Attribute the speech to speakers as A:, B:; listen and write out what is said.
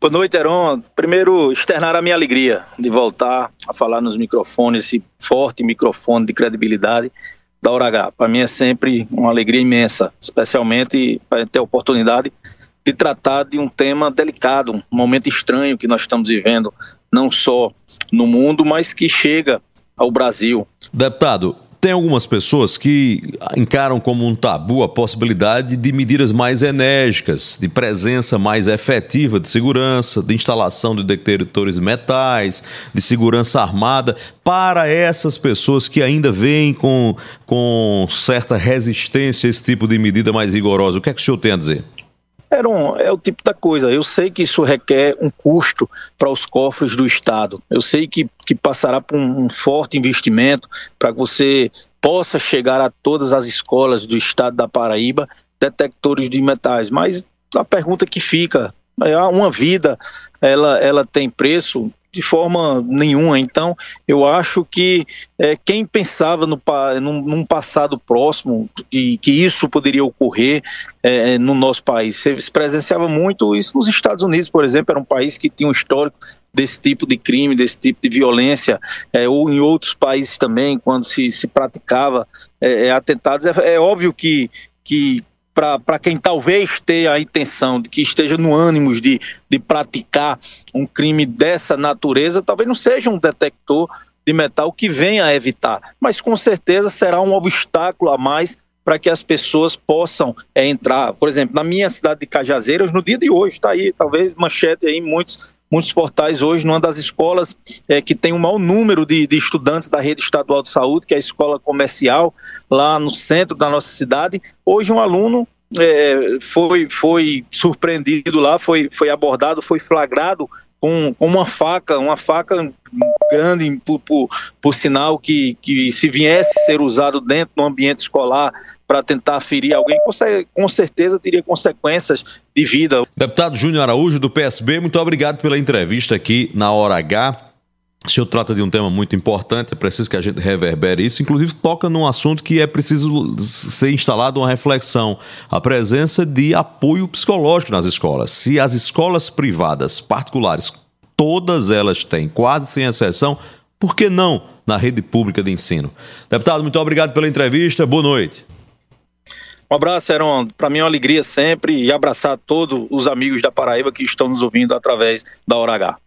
A: Boa noite, Heron. Primeiro, externar a minha alegria de voltar a falar nos microfones, esse forte microfone de credibilidade da Hora H. Para mim é sempre uma alegria imensa, especialmente para ter a oportunidade de tratar de um tema delicado, um momento estranho que nós estamos vivendo, não só no mundo, mas que chega ao Brasil.
B: Deputado, tem algumas pessoas que encaram como um tabu a possibilidade de medidas mais enérgicas, de presença mais efetiva de segurança, de instalação de detectores metais, de segurança armada, para essas pessoas que ainda vêm com, com certa resistência esse tipo de medida mais rigorosa. O que é que o senhor tem a dizer?
A: Heron, é o tipo da coisa. Eu sei que isso requer um custo para os cofres do Estado. Eu sei que, que passará por um, um forte investimento para que você possa chegar a todas as escolas do Estado da Paraíba detectores de metais. Mas a pergunta que fica é uma vida, ela, ela tem preço de forma nenhuma. Então, eu acho que é, quem pensava no, num, num, passado próximo que, que isso poderia ocorrer é no nosso país, se presenciava muito isso nos Estados Unidos, por exemplo, era um país que tinha um histórico desse tipo de crime, desse tipo de violência, é, ou em outros países também, quando se, se praticava é, é atentados. É, é, óbvio que, que para quem talvez tenha a intenção de que esteja no ânimo de, de praticar um crime dessa natureza, talvez não seja um detector de metal que venha a evitar, mas com certeza será um obstáculo a mais para que as pessoas possam é, entrar. Por exemplo, na minha cidade de Cajazeiras, no dia de hoje, está aí, talvez manchete aí, muitos muitos portais hoje, numa das escolas é, que tem o maior número de, de, estudantes da rede estadual de saúde, que é a escola comercial, lá no centro da nossa cidade. Hoje, um aluno é, foi, foi surpreendido lá, foi, foi abordado, foi flagrado com, com uma faca, uma faca grande, por, por, por sinal que, que se viesse ser usado dentro do ambiente escolar para tentar ferir alguém, com certeza teria consequências de vida.
B: Deputado Júnior Araújo, do PSB, muito obrigado pela entrevista aqui na Hora H. O senhor trata de um tema muito importante, é preciso que a gente reverbere isso, inclusive toca num assunto que é preciso ser instalado uma reflexão, a presença de apoio psicológico nas escolas. Se as escolas privadas, particulares, todas elas têm, quase sem exceção, por que não na rede pública de ensino? Deputado, muito obrigado pela entrevista, boa noite.
A: Um abraço, Heron. Para mim é uma alegria sempre e abraçar todos os amigos da Paraíba que estão nos ouvindo através da Hora H.